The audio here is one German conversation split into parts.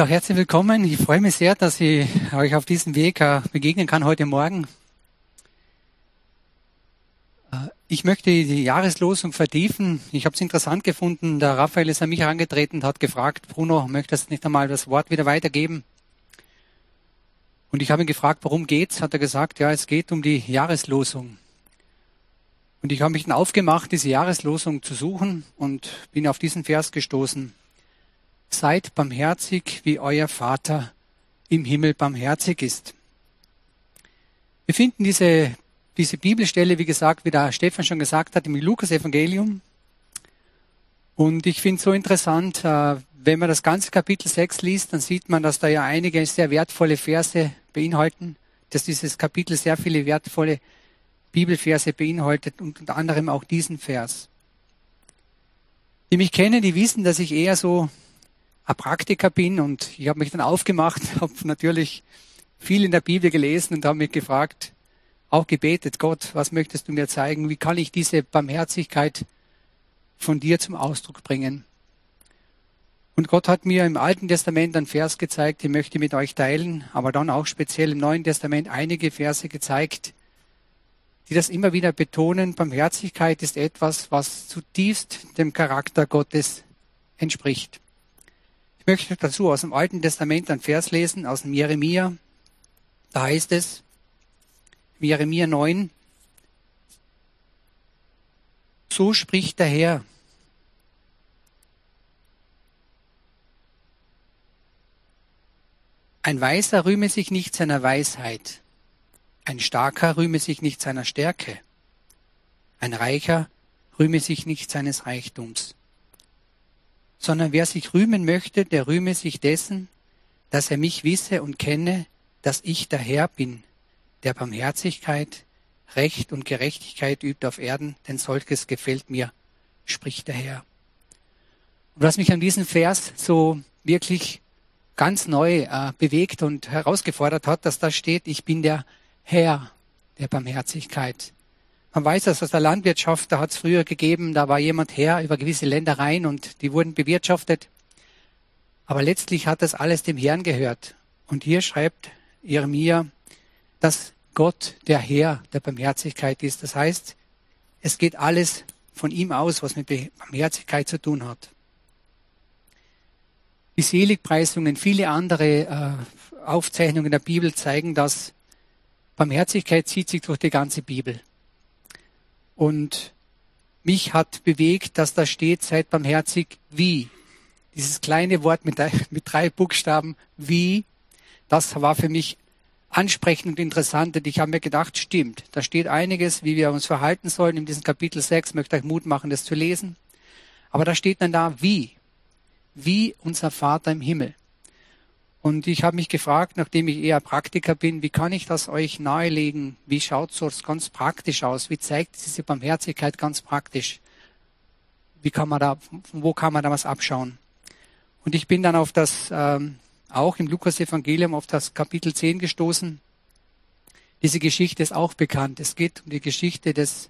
Ja, herzlich willkommen. Ich freue mich sehr, dass ich euch auf diesem Weg äh, begegnen kann heute Morgen. Äh, ich möchte die Jahreslosung vertiefen. Ich habe es interessant gefunden. Der Raphael ist an mich herangetreten und hat gefragt, Bruno, möchtest du nicht einmal das Wort wieder weitergeben? Und ich habe ihn gefragt, worum geht's? Hat er gesagt, ja, es geht um die Jahreslosung. Und ich habe mich dann aufgemacht, diese Jahreslosung zu suchen und bin auf diesen Vers gestoßen. Seid barmherzig, wie euer Vater im Himmel barmherzig ist. Wir finden diese, diese Bibelstelle, wie gesagt, wie der Stefan schon gesagt hat, im Lukas-Evangelium. Und ich finde es so interessant, äh, wenn man das ganze Kapitel 6 liest, dann sieht man, dass da ja einige sehr wertvolle Verse beinhalten, dass dieses Kapitel sehr viele wertvolle Bibelverse beinhaltet und unter anderem auch diesen Vers. Die mich kennen, die wissen, dass ich eher so ein Praktiker bin und ich habe mich dann aufgemacht, habe natürlich viel in der Bibel gelesen und habe mich gefragt, auch gebetet, Gott, was möchtest du mir zeigen? Wie kann ich diese Barmherzigkeit von dir zum Ausdruck bringen? Und Gott hat mir im Alten Testament einen Vers gezeigt, den möchte ich mit euch teilen, aber dann auch speziell im Neuen Testament einige Verse gezeigt, die das immer wieder betonen. Barmherzigkeit ist etwas, was zutiefst dem Charakter Gottes entspricht. Ich möchte dazu aus dem Alten Testament einen Vers lesen, aus dem Jeremia. Da heißt es, Jeremia 9, so spricht der Herr. Ein Weiser rühme sich nicht seiner Weisheit, ein Starker rühme sich nicht seiner Stärke, ein Reicher rühme sich nicht seines Reichtums sondern wer sich rühmen möchte, der rühme sich dessen, dass er mich wisse und kenne, dass ich der Herr bin, der Barmherzigkeit, Recht und Gerechtigkeit übt auf Erden, denn solches gefällt mir, spricht der Herr. Und was mich an diesem Vers so wirklich ganz neu äh, bewegt und herausgefordert hat, dass da steht, ich bin der Herr der Barmherzigkeit. Man weiß das aus der Landwirtschaft, da hat es früher gegeben, da war jemand her über gewisse Ländereien und die wurden bewirtschaftet. Aber letztlich hat das alles dem Herrn gehört. Und hier schreibt Jeremia, dass Gott der Herr der Barmherzigkeit ist. Das heißt, es geht alles von ihm aus, was mit Barmherzigkeit zu tun hat. Die Seligpreisungen, viele andere äh, Aufzeichnungen der Bibel zeigen, dass Barmherzigkeit zieht sich durch die ganze Bibel. Und mich hat bewegt, dass da steht, seid barmherzig wie. Dieses kleine Wort mit, mit drei Buchstaben wie, das war für mich ansprechend und interessant. Und ich habe mir gedacht, stimmt, da steht einiges, wie wir uns verhalten sollen. In diesem Kapitel 6 möchte ich Mut machen, das zu lesen. Aber da steht dann da wie. Wie unser Vater im Himmel. Und ich habe mich gefragt, nachdem ich eher Praktiker bin, wie kann ich das euch nahelegen? Wie schaut es ganz praktisch aus? Wie zeigt diese Barmherzigkeit ganz praktisch? Wie kann man da, wo kann man da was abschauen? Und ich bin dann auf das, ähm, auch im Lukas-Evangelium, auf das Kapitel 10 gestoßen. Diese Geschichte ist auch bekannt. Es geht um die Geschichte des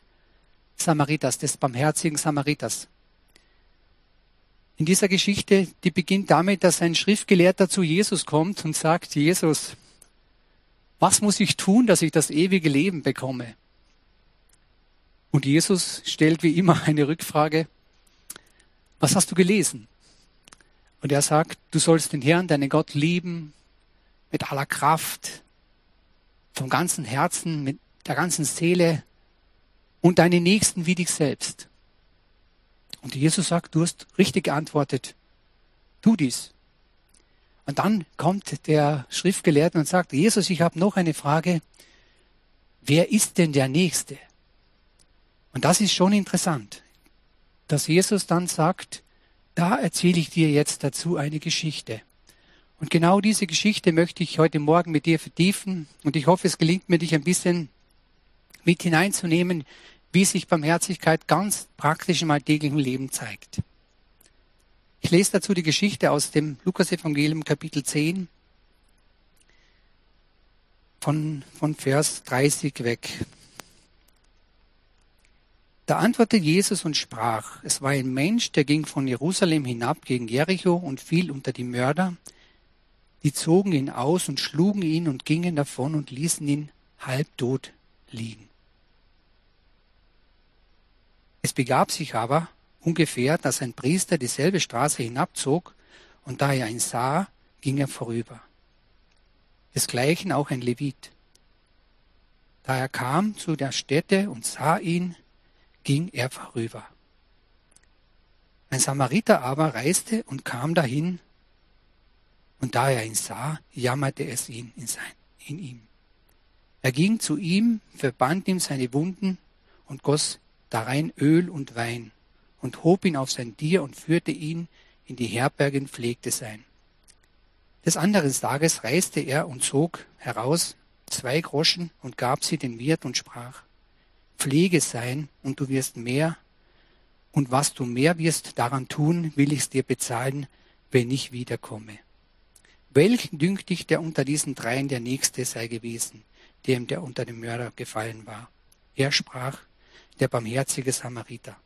Samariters, des barmherzigen Samariters in dieser Geschichte, die beginnt damit, dass ein Schriftgelehrter zu Jesus kommt und sagt, Jesus, was muss ich tun, dass ich das ewige Leben bekomme? Und Jesus stellt wie immer eine Rückfrage, was hast du gelesen? Und er sagt, du sollst den Herrn, deinen Gott lieben, mit aller Kraft, vom ganzen Herzen, mit der ganzen Seele und deinen Nächsten wie dich selbst. Und Jesus sagt, du hast richtig geantwortet. Tu dies. Und dann kommt der Schriftgelehrte und sagt, Jesus, ich habe noch eine Frage. Wer ist denn der Nächste? Und das ist schon interessant, dass Jesus dann sagt, da erzähle ich dir jetzt dazu eine Geschichte. Und genau diese Geschichte möchte ich heute Morgen mit dir vertiefen. Und ich hoffe, es gelingt mir, dich ein bisschen mit hineinzunehmen wie sich Barmherzigkeit ganz praktisch im alltäglichen Leben zeigt. Ich lese dazu die Geschichte aus dem Lukas-Evangelium Kapitel 10 von, von Vers 30 weg. Da antwortete Jesus und sprach, es war ein Mensch, der ging von Jerusalem hinab gegen Jericho und fiel unter die Mörder, Die zogen ihn aus und schlugen ihn und gingen davon und ließen ihn halbtot liegen. Es begab sich aber ungefähr, dass ein Priester dieselbe Straße hinabzog, und da er ihn sah, ging er vorüber. Desgleichen auch ein Levit. Da er kam zu der Stätte und sah ihn, ging er vorüber. Ein Samariter aber reiste und kam dahin, und da er ihn sah, jammerte es ihn in, sein, in ihm. Er ging zu ihm, verband ihm seine Wunden und goss darein Öl und Wein und hob ihn auf sein Tier und führte ihn in die Herberge und pflegte sein. Des anderen Tages reiste er und zog heraus zwei Groschen und gab sie dem Wirt und sprach, Pflege sein und du wirst mehr, und was du mehr wirst daran tun, will ich's dir bezahlen, wenn ich wiederkomme. Welchen dünkt dich, der unter diesen dreien der Nächste sei gewesen, dem der unter dem Mörder gefallen war? Er sprach, der barmherzige Samariter.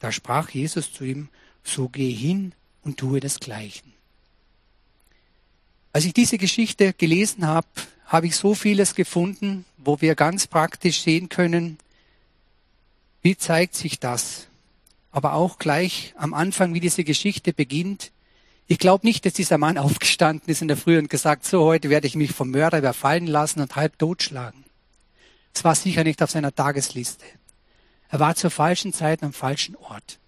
Da sprach Jesus zu ihm, so geh hin und tue desgleichen. Als ich diese Geschichte gelesen habe, habe ich so vieles gefunden, wo wir ganz praktisch sehen können, wie zeigt sich das. Aber auch gleich am Anfang, wie diese Geschichte beginnt. Ich glaube nicht, dass dieser Mann aufgestanden ist in der Früh und gesagt, so heute werde ich mich vom Mörder überfallen lassen und halb totschlagen. Es war sicher nicht auf seiner Tagesliste. Er war zur falschen Zeit am falschen Ort.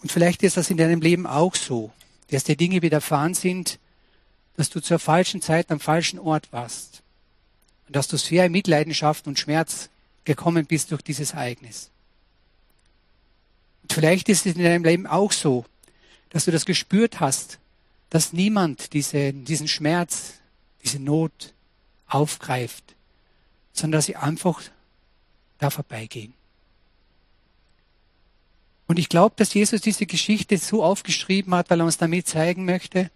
Und vielleicht ist das in deinem Leben auch so, dass dir Dinge widerfahren sind, dass du zur falschen Zeit am falschen Ort warst. Und dass du sehr in Mitleidenschaft und Schmerz gekommen bist durch dieses Ereignis. Und vielleicht ist es in deinem Leben auch so, dass du das gespürt hast, dass niemand diese, diesen Schmerz, diese Not aufgreift, sondern dass sie einfach da vorbeigehen. Und ich glaube, dass Jesus diese Geschichte so aufgeschrieben hat, weil er uns damit zeigen möchte,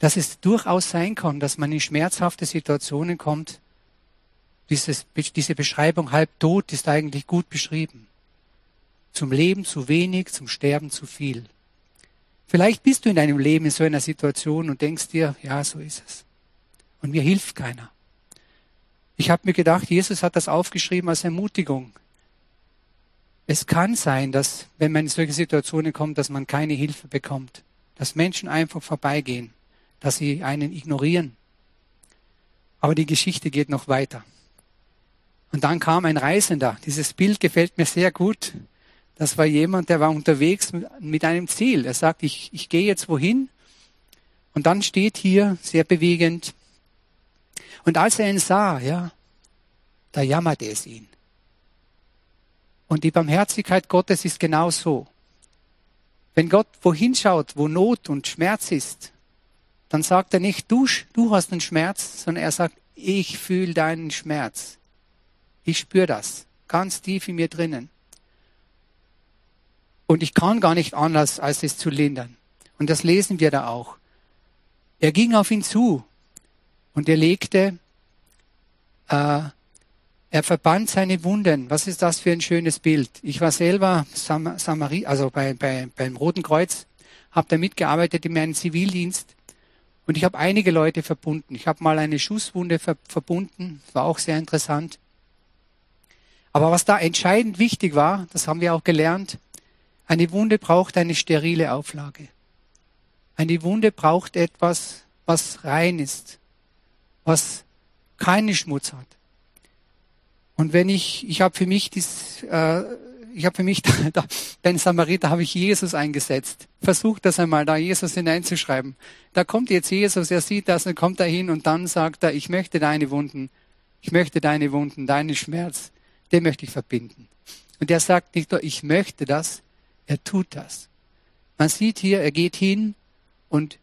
dass es durchaus sein kann, dass man in schmerzhafte Situationen kommt. Dieses, diese Beschreibung halb tot ist eigentlich gut beschrieben. Zum Leben zu wenig, zum Sterben zu viel. Vielleicht bist du in deinem Leben in so einer Situation und denkst dir, ja, so ist es. Und mir hilft keiner. Ich habe mir gedacht, Jesus hat das aufgeschrieben als Ermutigung. Es kann sein, dass, wenn man in solche Situationen kommt, dass man keine Hilfe bekommt, dass Menschen einfach vorbeigehen dass sie einen ignorieren. Aber die Geschichte geht noch weiter. Und dann kam ein Reisender. Dieses Bild gefällt mir sehr gut. Das war jemand, der war unterwegs mit einem Ziel. Er sagt, ich, ich gehe jetzt wohin. Und dann steht hier, sehr bewegend, und als er ihn sah, ja, da jammerte es ihn. Und die Barmherzigkeit Gottes ist genau so. Wenn Gott wohin schaut, wo Not und Schmerz ist, dann sagt er nicht, du, du hast einen Schmerz, sondern er sagt, ich fühle deinen Schmerz. Ich spüre das ganz tief in mir drinnen. Und ich kann gar nicht anders, als es zu lindern. Und das lesen wir da auch. Er ging auf ihn zu und er legte, äh, er verband seine Wunden. Was ist das für ein schönes Bild? Ich war selber Sam Samari, also bei, bei, beim Roten Kreuz, habe da mitgearbeitet in meinem Zivildienst und ich habe einige Leute verbunden. Ich habe mal eine Schusswunde ver verbunden, war auch sehr interessant. Aber was da entscheidend wichtig war, das haben wir auch gelernt, eine Wunde braucht eine sterile Auflage. Eine Wunde braucht etwas, was rein ist, was keinen Schmutz hat. Und wenn ich, ich habe für mich dies, äh, ich habe für mich, da, den Samariter habe ich Jesus eingesetzt. Versucht das einmal, da Jesus hineinzuschreiben. Da kommt jetzt Jesus, er sieht das und kommt dahin und dann sagt er, ich möchte deine Wunden, ich möchte deine Wunden, deinen Schmerz, den möchte ich verbinden. Und er sagt nicht nur, ich möchte das, er tut das. Man sieht hier, er geht hin und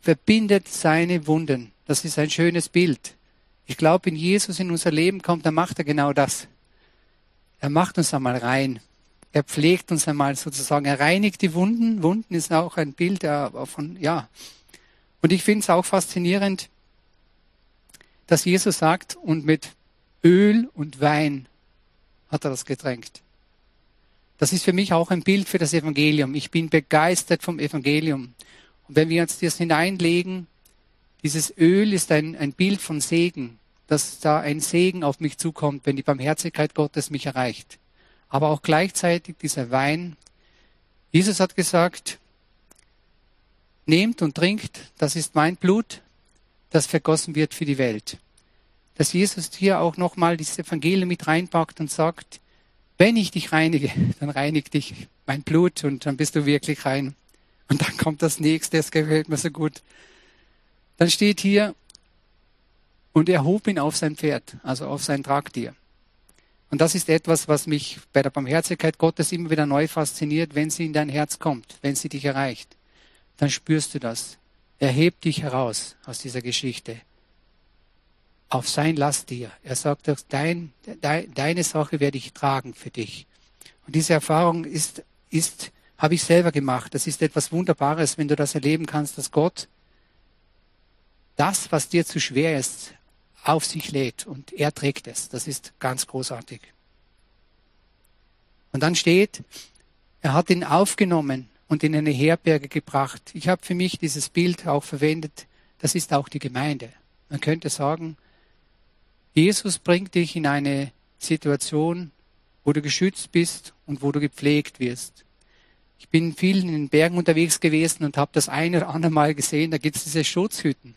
verbindet seine Wunden. Das ist ein schönes Bild. Ich glaube, wenn Jesus in unser Leben kommt, dann macht er genau das. Er macht uns einmal rein. Er pflegt uns einmal sozusagen. Er reinigt die Wunden. Wunden ist auch ein Bild von, ja. Und ich finde es auch faszinierend, dass Jesus sagt, und mit Öl und Wein hat er das getränkt. Das ist für mich auch ein Bild für das Evangelium. Ich bin begeistert vom Evangelium. Und wenn wir uns das hineinlegen, dieses Öl ist ein, ein Bild von Segen, dass da ein Segen auf mich zukommt, wenn die Barmherzigkeit Gottes mich erreicht. Aber auch gleichzeitig dieser Wein. Jesus hat gesagt, nehmt und trinkt, das ist mein Blut, das vergossen wird für die Welt. Dass Jesus hier auch nochmal dieses Evangelium mit reinpackt und sagt, wenn ich dich reinige, dann reinigt dich mein Blut und dann bist du wirklich rein. Und dann kommt das nächste, das gefällt mir so gut. Dann steht hier, und er hob ihn auf sein Pferd, also auf sein Tragtier. Und das ist etwas, was mich bei der Barmherzigkeit Gottes immer wieder neu fasziniert, wenn sie in dein Herz kommt, wenn sie dich erreicht. Dann spürst du das. Er hebt dich heraus aus dieser Geschichte. Auf sein Lasttier. Er sagt, dein, dein, deine Sache werde ich tragen für dich. Und diese Erfahrung ist, ist, habe ich selber gemacht. Das ist etwas Wunderbares, wenn du das erleben kannst, dass Gott das, was dir zu schwer ist, auf sich lädt und er trägt es. Das ist ganz großartig. Und dann steht, er hat ihn aufgenommen und in eine Herberge gebracht. Ich habe für mich dieses Bild auch verwendet, das ist auch die Gemeinde. Man könnte sagen, Jesus bringt dich in eine Situation, wo du geschützt bist und wo du gepflegt wirst. Ich bin viel in den Bergen unterwegs gewesen und habe das eine oder andere Mal gesehen, da gibt es diese Schutzhütten.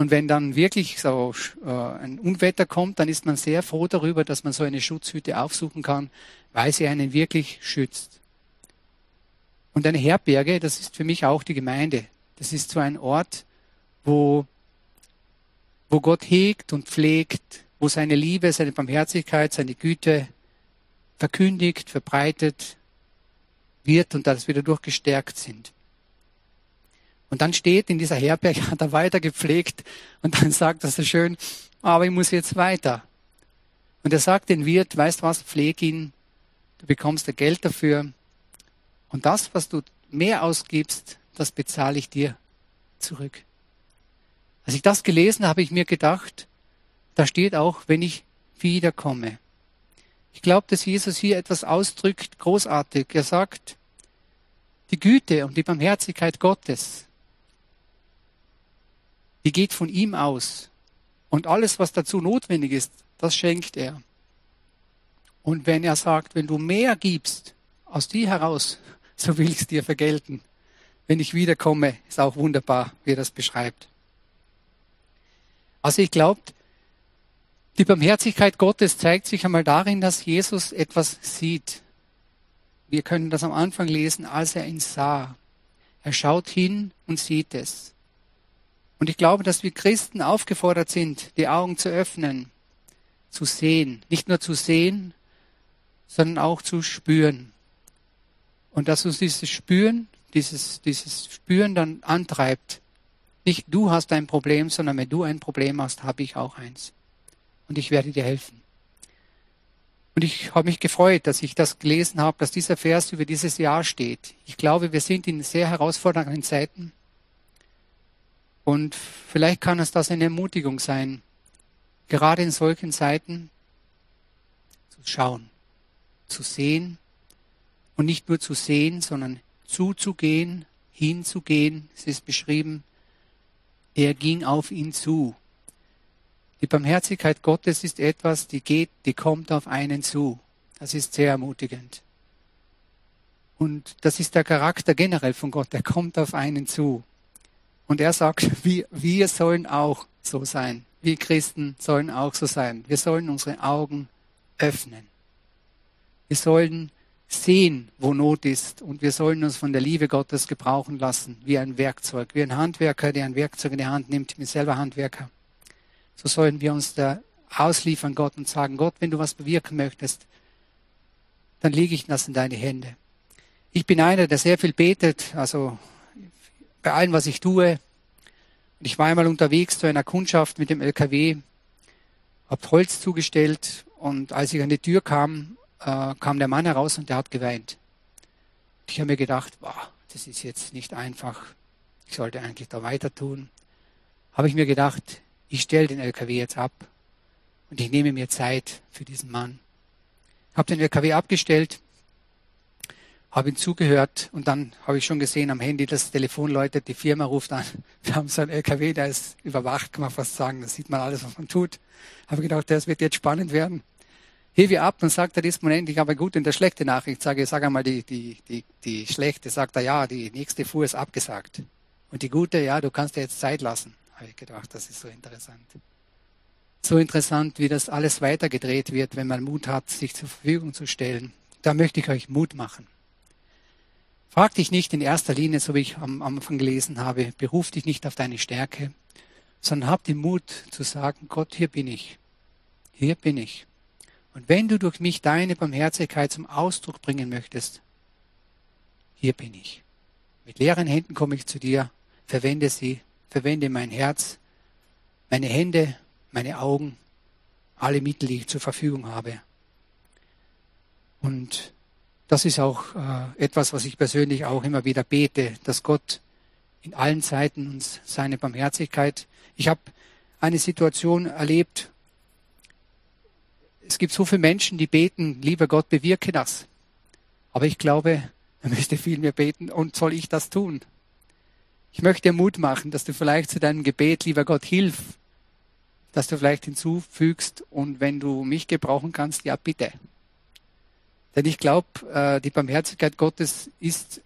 Und wenn dann wirklich so äh, ein Unwetter kommt, dann ist man sehr froh darüber, dass man so eine Schutzhütte aufsuchen kann, weil sie einen wirklich schützt. Und eine Herberge, das ist für mich auch die Gemeinde. Das ist so ein Ort, wo, wo Gott hegt und pflegt, wo seine Liebe, seine Barmherzigkeit, seine Güte verkündigt, verbreitet wird und dass wir dadurch gestärkt sind. Und dann steht in dieser Herberge, hat er weiter gepflegt und dann sagt er so schön, aber ich muss jetzt weiter. Und er sagt den Wirt, weißt was, pfleg ihn, du bekommst da Geld dafür und das, was du mehr ausgibst, das bezahle ich dir zurück. Als ich das gelesen habe, habe ich mir gedacht, da steht auch, wenn ich wiederkomme. Ich glaube, dass Jesus hier etwas ausdrückt, großartig. Er sagt, die Güte und die Barmherzigkeit Gottes, die geht von ihm aus. Und alles, was dazu notwendig ist, das schenkt er. Und wenn er sagt, wenn du mehr gibst, aus dir heraus, so will ich es dir vergelten. Wenn ich wiederkomme, ist auch wunderbar, wie er das beschreibt. Also ich glaube, die Barmherzigkeit Gottes zeigt sich einmal darin, dass Jesus etwas sieht. Wir können das am Anfang lesen, als er ihn sah. Er schaut hin und sieht es. Und ich glaube, dass wir Christen aufgefordert sind, die Augen zu öffnen, zu sehen. Nicht nur zu sehen, sondern auch zu spüren. Und dass uns dieses Spüren, dieses, dieses Spüren dann antreibt. Nicht du hast ein Problem, sondern wenn du ein Problem hast, habe ich auch eins. Und ich werde dir helfen. Und ich habe mich gefreut, dass ich das gelesen habe, dass dieser Vers über dieses Jahr steht. Ich glaube, wir sind in sehr herausfordernden Zeiten. Und vielleicht kann es das eine Ermutigung sein, gerade in solchen Zeiten zu schauen, zu sehen und nicht nur zu sehen, sondern zuzugehen, hinzugehen. Es ist beschrieben, er ging auf ihn zu. Die Barmherzigkeit Gottes ist etwas, die geht, die kommt auf einen zu. Das ist sehr ermutigend. Und das ist der Charakter generell von Gott, der kommt auf einen zu. Und er sagt, wir, wir sollen auch so sein. Wir Christen sollen auch so sein. Wir sollen unsere Augen öffnen. Wir sollen sehen, wo Not ist. Und wir sollen uns von der Liebe Gottes gebrauchen lassen, wie ein Werkzeug, wie ein Handwerker, der ein Werkzeug in die Hand nimmt. Ich bin selber Handwerker. So sollen wir uns da ausliefern, Gott, und sagen, Gott, wenn du was bewirken möchtest, dann lege ich das in deine Hände. Ich bin einer, der sehr viel betet, also bei allem, was ich tue. Und ich war einmal unterwegs zu einer Kundschaft mit dem LKW, habe Holz zugestellt und als ich an die Tür kam, äh, kam der Mann heraus und der hat geweint. Ich habe mir gedacht, boah, das ist jetzt nicht einfach. Ich sollte eigentlich da weiter tun. Habe ich mir gedacht, ich stelle den LKW jetzt ab und ich nehme mir Zeit für diesen Mann. Habe den LKW abgestellt habe ihm zugehört und dann habe ich schon gesehen am Handy, das Telefon läutet, die Firma ruft an. Wir haben so einen LKW, der ist überwacht, kann man fast sagen. Da sieht man alles, was man tut. Habe gedacht, das wird jetzt spannend werden. Hebe ab und sagt er Disponent, ich habe eine gute und eine schlechte Nachricht. Sage, sag einmal die, die, die, die schlechte. Sagt er, ja, die nächste Fuhr ist abgesagt. Und die gute, ja, du kannst dir jetzt Zeit lassen. Habe ich gedacht, das ist so interessant. So interessant, wie das alles weitergedreht wird, wenn man Mut hat, sich zur Verfügung zu stellen. Da möchte ich euch Mut machen. Frag dich nicht in erster Linie, so wie ich am Anfang gelesen habe, beruf dich nicht auf deine Stärke, sondern hab den Mut zu sagen, Gott, hier bin ich. Hier bin ich. Und wenn du durch mich deine Barmherzigkeit zum Ausdruck bringen möchtest, hier bin ich. Mit leeren Händen komme ich zu dir, verwende sie, verwende mein Herz, meine Hände, meine Augen, alle Mittel, die ich zur Verfügung habe. Und das ist auch äh, etwas, was ich persönlich auch immer wieder bete, dass Gott in allen Zeiten uns seine Barmherzigkeit. Ich habe eine Situation erlebt. Es gibt so viele Menschen, die beten, lieber Gott, bewirke das. Aber ich glaube, er müsste viel mehr beten und soll ich das tun? Ich möchte Mut machen, dass du vielleicht zu deinem Gebet, lieber Gott, hilf, dass du vielleicht hinzufügst und wenn du mich gebrauchen kannst, ja bitte. Denn ich glaube, äh, die Barmherzigkeit Gottes ist,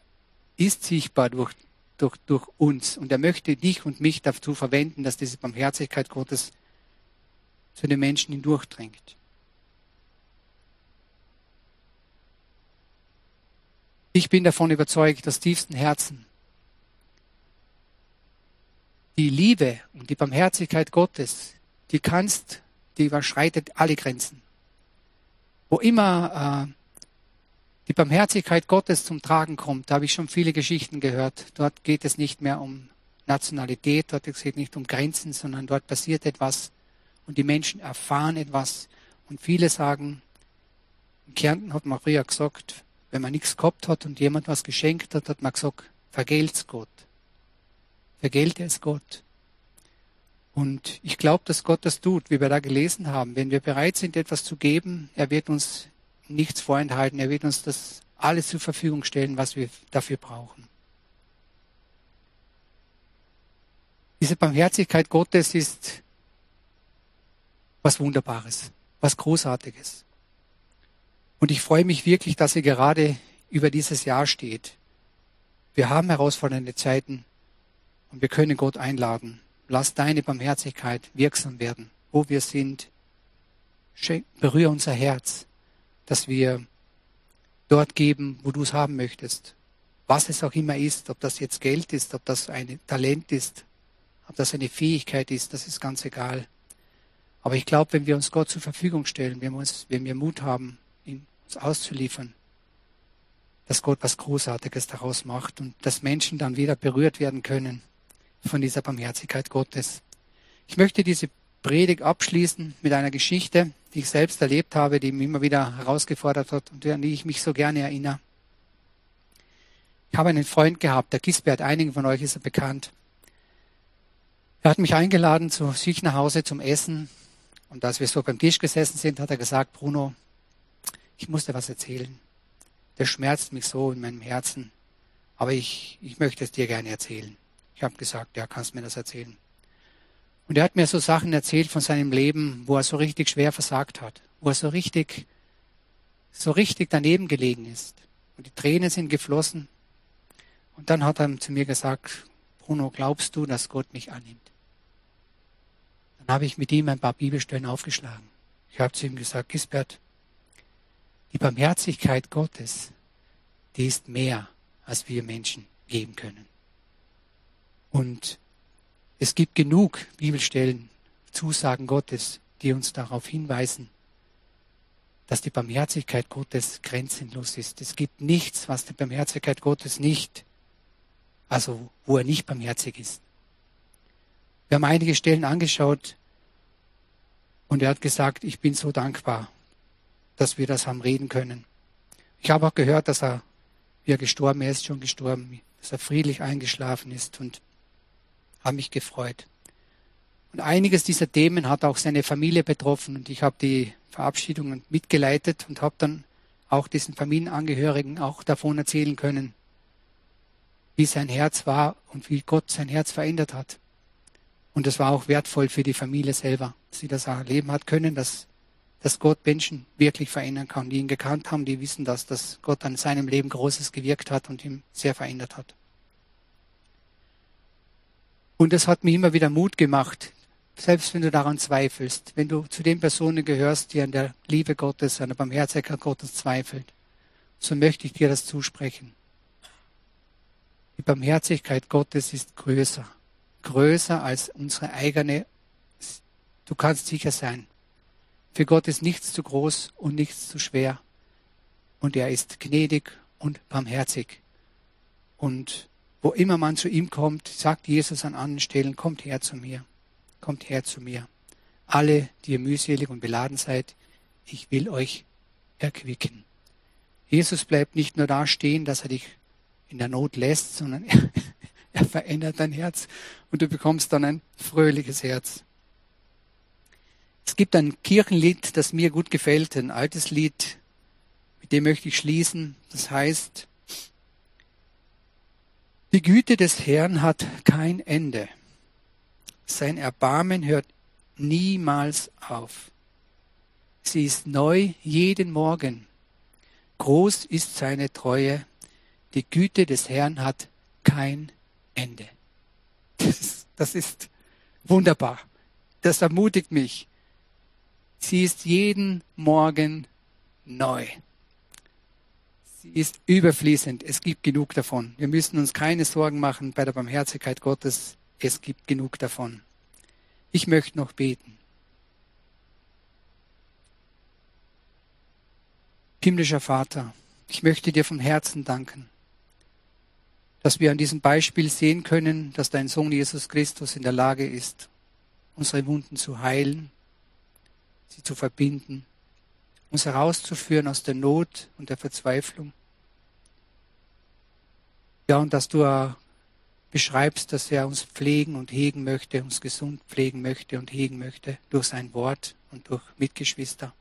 ist sichtbar durch, durch, durch uns. Und er möchte dich und mich dazu verwenden, dass diese Barmherzigkeit Gottes zu den Menschen hindurchdringt. Ich bin davon überzeugt, dass tiefsten Herzen die Liebe und die Barmherzigkeit Gottes, die kannst, die überschreitet alle Grenzen. Wo immer äh, die Barmherzigkeit Gottes zum Tragen kommt, da habe ich schon viele Geschichten gehört. Dort geht es nicht mehr um Nationalität, dort geht es nicht um Grenzen, sondern dort passiert etwas und die Menschen erfahren etwas. Und viele sagen, in Kärnten hat man früher gesagt, wenn man nichts gehabt hat und jemand was geschenkt hat, hat man gesagt, vergelt's Gott. Vergelte es Gott. Und ich glaube, dass Gott das tut, wie wir da gelesen haben. Wenn wir bereit sind, etwas zu geben, er wird uns nichts vorenthalten. Er wird uns das alles zur Verfügung stellen, was wir dafür brauchen. Diese Barmherzigkeit Gottes ist was Wunderbares, was Großartiges. Und ich freue mich wirklich, dass sie gerade über dieses Jahr steht. Wir haben herausfordernde Zeiten und wir können Gott einladen. Lass deine Barmherzigkeit wirksam werden, wo wir sind. Berühre unser Herz dass wir dort geben, wo du es haben möchtest. Was es auch immer ist, ob das jetzt Geld ist, ob das ein Talent ist, ob das eine Fähigkeit ist, das ist ganz egal. Aber ich glaube, wenn wir uns Gott zur Verfügung stellen, wenn wir, uns, wenn wir Mut haben, ihn uns auszuliefern, dass Gott was Großartiges daraus macht und dass Menschen dann wieder berührt werden können von dieser Barmherzigkeit Gottes. Ich möchte diese Predigt abschließen mit einer Geschichte, die ich selbst erlebt habe, die mich immer wieder herausgefordert hat und an die ich mich so gerne erinnere. Ich habe einen Freund gehabt, der Gisbert, einigen von euch ist er bekannt. Er hat mich eingeladen zu sich nach Hause zum Essen und als wir so beim Tisch gesessen sind, hat er gesagt, Bruno, ich muss dir was erzählen. Das schmerzt mich so in meinem Herzen, aber ich, ich möchte es dir gerne erzählen. Ich habe gesagt, ja, kannst mir das erzählen. Und er hat mir so Sachen erzählt von seinem Leben, wo er so richtig schwer versagt hat, wo er so richtig, so richtig daneben gelegen ist. Und die Tränen sind geflossen. Und dann hat er zu mir gesagt, Bruno, glaubst du, dass Gott mich annimmt? Dann habe ich mit ihm ein paar Bibelstellen aufgeschlagen. Ich habe zu ihm gesagt, Gisbert, die Barmherzigkeit Gottes, die ist mehr, als wir Menschen geben können. Und es gibt genug Bibelstellen, Zusagen Gottes, die uns darauf hinweisen, dass die Barmherzigkeit Gottes grenzenlos ist. Es gibt nichts, was die Barmherzigkeit Gottes nicht, also wo er nicht barmherzig ist. Wir haben einige Stellen angeschaut und er hat gesagt, ich bin so dankbar, dass wir das haben reden können. Ich habe auch gehört, dass er, wie er gestorben ist, schon gestorben, dass er friedlich eingeschlafen ist und habe mich gefreut. Und einiges dieser Themen hat auch seine Familie betroffen und ich habe die Verabschiedungen mitgeleitet und habe dann auch diesen Familienangehörigen auch davon erzählen können, wie sein Herz war und wie Gott sein Herz verändert hat. Und das war auch wertvoll für die Familie selber, dass sie das erleben hat können, dass, dass Gott Menschen wirklich verändern kann, die ihn gekannt haben, die wissen das, dass Gott an seinem Leben Großes gewirkt hat und ihm sehr verändert hat. Und das hat mir immer wieder Mut gemacht, selbst wenn du daran zweifelst, wenn du zu den Personen gehörst, die an der Liebe Gottes, an der Barmherzigkeit Gottes zweifeln, so möchte ich dir das zusprechen. Die Barmherzigkeit Gottes ist größer, größer als unsere eigene. Du kannst sicher sein. Für Gott ist nichts zu groß und nichts zu schwer. Und er ist gnädig und barmherzig. Und wo immer man zu ihm kommt, sagt Jesus an anderen Stellen, kommt her zu mir kommt her zu mir. Alle, die ihr mühselig und beladen seid, ich will euch erquicken. Jesus bleibt nicht nur da stehen, dass er dich in der Not lässt, sondern er, er verändert dein Herz und du bekommst dann ein fröhliches Herz. Es gibt ein Kirchenlied, das mir gut gefällt, ein altes Lied, mit dem möchte ich schließen. Das heißt, die Güte des Herrn hat kein Ende. Sein Erbarmen hört niemals auf. Sie ist neu jeden Morgen. Groß ist seine Treue. Die Güte des Herrn hat kein Ende. Das ist, das ist wunderbar. Das ermutigt mich. Sie ist jeden Morgen neu. Ist überfließend. Es gibt genug davon. Wir müssen uns keine Sorgen machen bei der Barmherzigkeit Gottes es gibt genug davon. Ich möchte noch beten. Himmlischer Vater, ich möchte dir von Herzen danken, dass wir an diesem Beispiel sehen können, dass dein Sohn Jesus Christus in der Lage ist, unsere Wunden zu heilen, sie zu verbinden, uns herauszuführen aus der Not und der Verzweiflung. Ja, und dass du beschreibst, dass er uns pflegen und hegen möchte, uns gesund pflegen möchte und hegen möchte durch sein Wort und durch Mitgeschwister.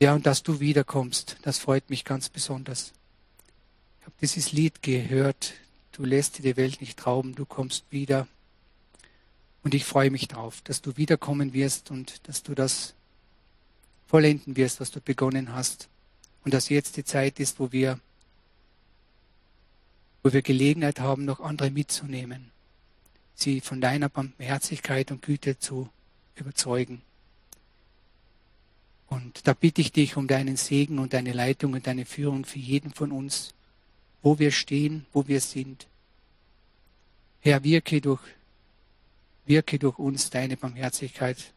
Ja, und dass du wiederkommst, das freut mich ganz besonders. Ich habe dieses Lied gehört, du lässt dir die Welt nicht rauben, du kommst wieder. Und ich freue mich darauf, dass du wiederkommen wirst und dass du das vollenden wirst, was du begonnen hast. Und dass jetzt die Zeit ist, wo wir wo wir Gelegenheit haben, noch andere mitzunehmen, sie von deiner Barmherzigkeit und Güte zu überzeugen. Und da bitte ich dich um deinen Segen und deine Leitung und deine Führung für jeden von uns, wo wir stehen, wo wir sind. Herr, wirke durch, wirke durch uns deine Barmherzigkeit.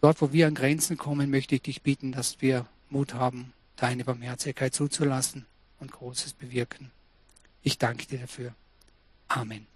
Dort, wo wir an Grenzen kommen, möchte ich dich bitten, dass wir Mut haben, deine Barmherzigkeit zuzulassen und Großes bewirken. Ich danke dir dafür. Amen.